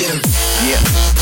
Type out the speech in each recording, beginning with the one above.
Yeah.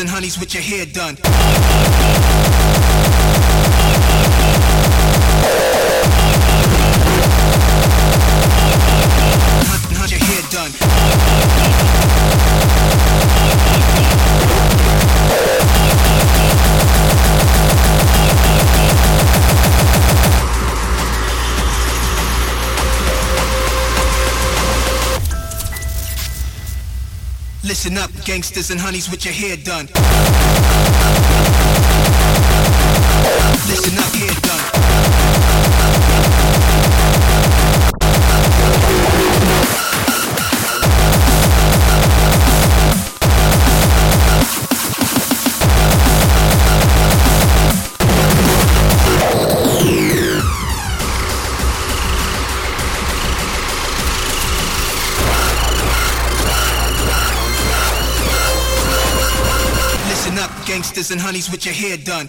and honeys with your hair done. Gangsters and honeys with your hair done. Listen up, here. and honeys with your hair done.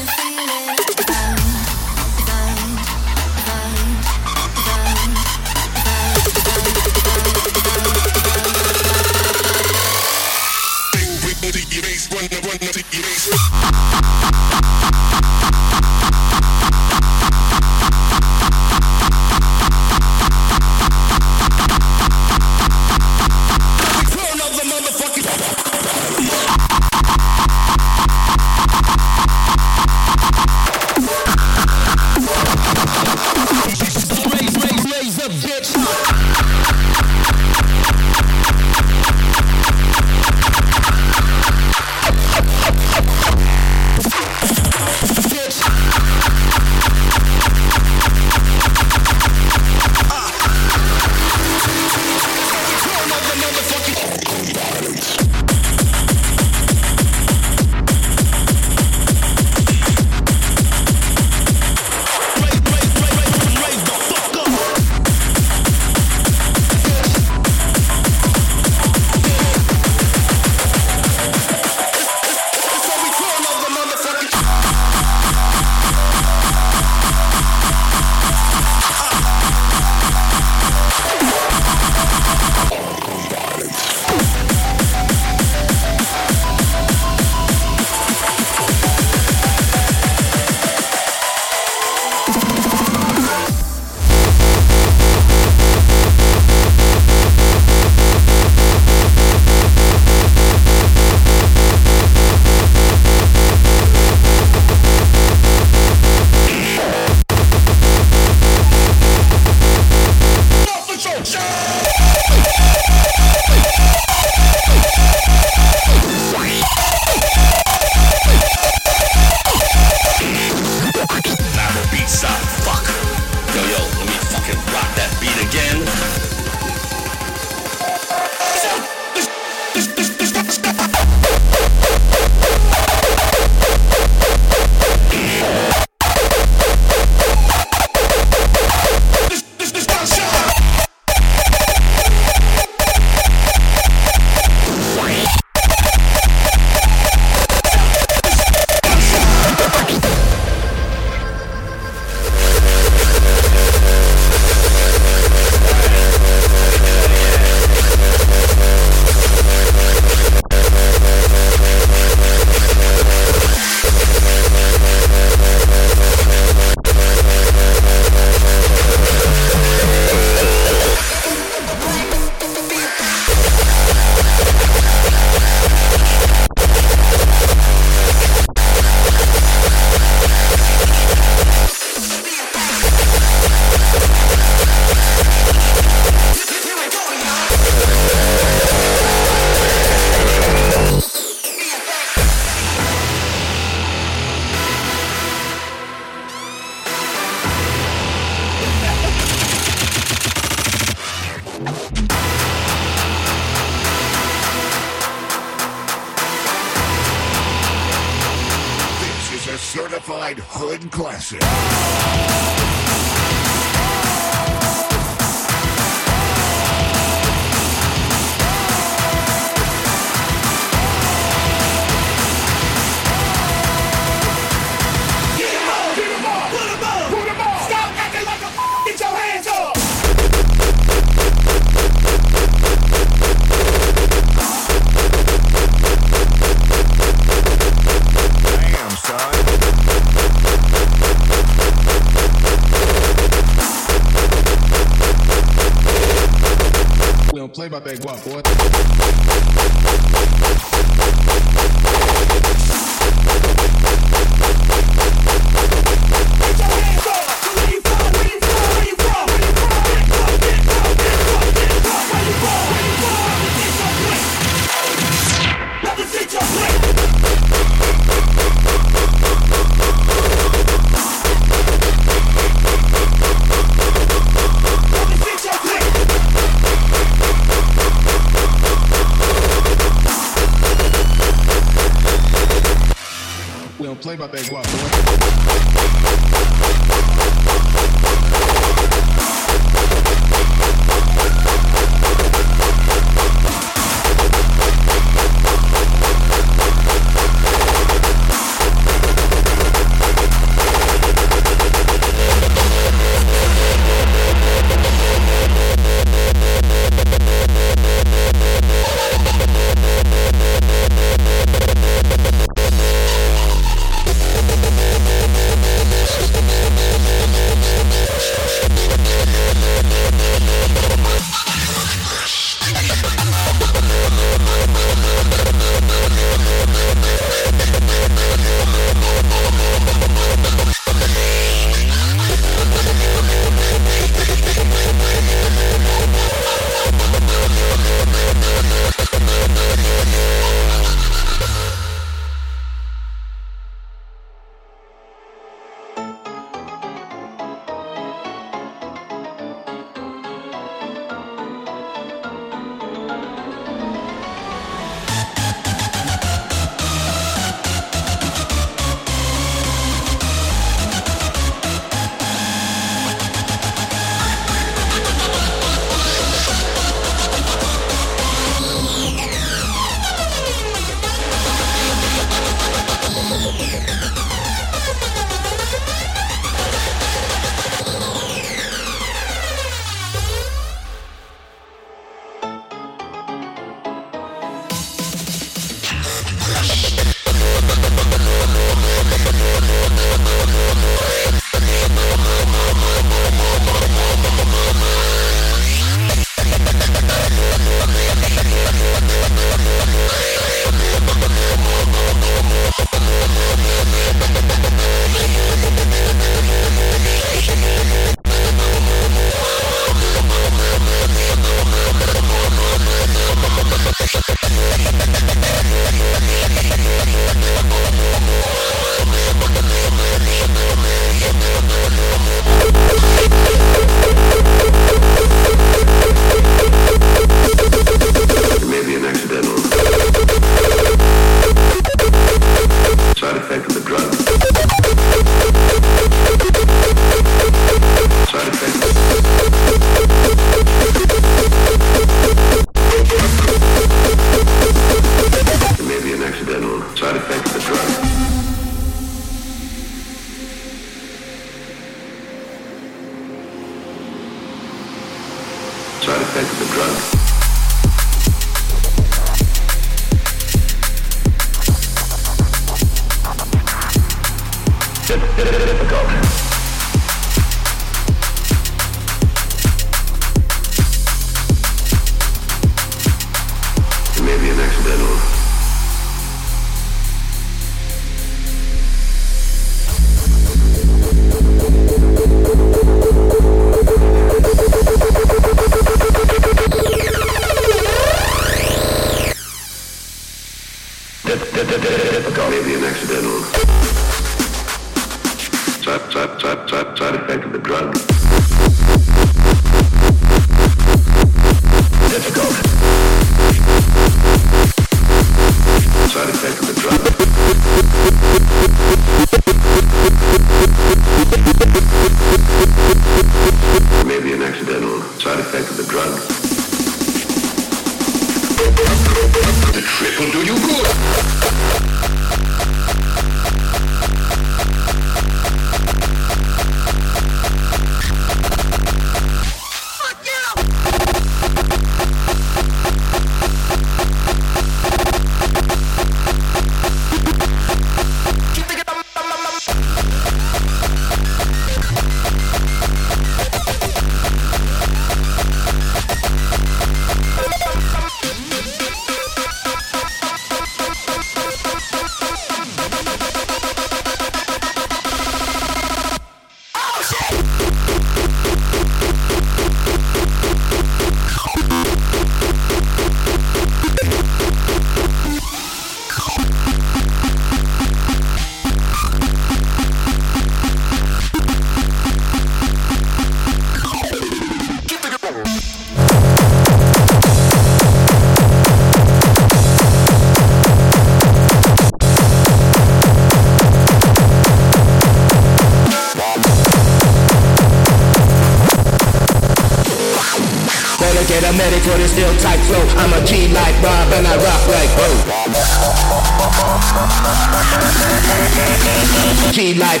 G like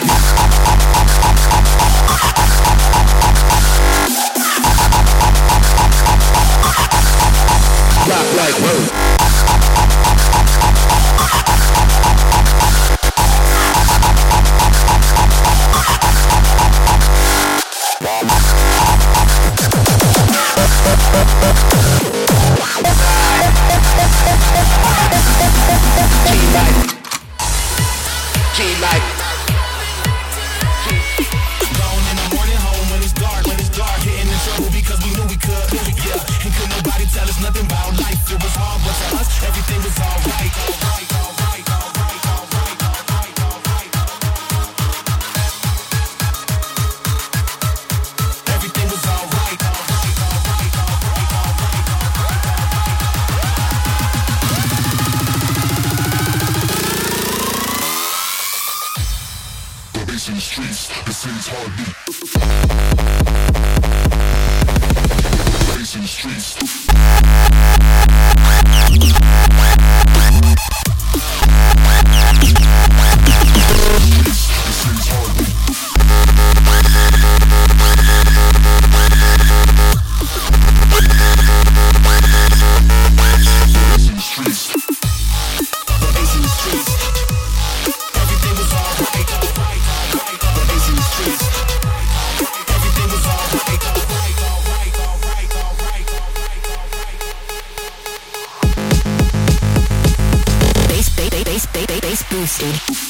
rock. Thank you.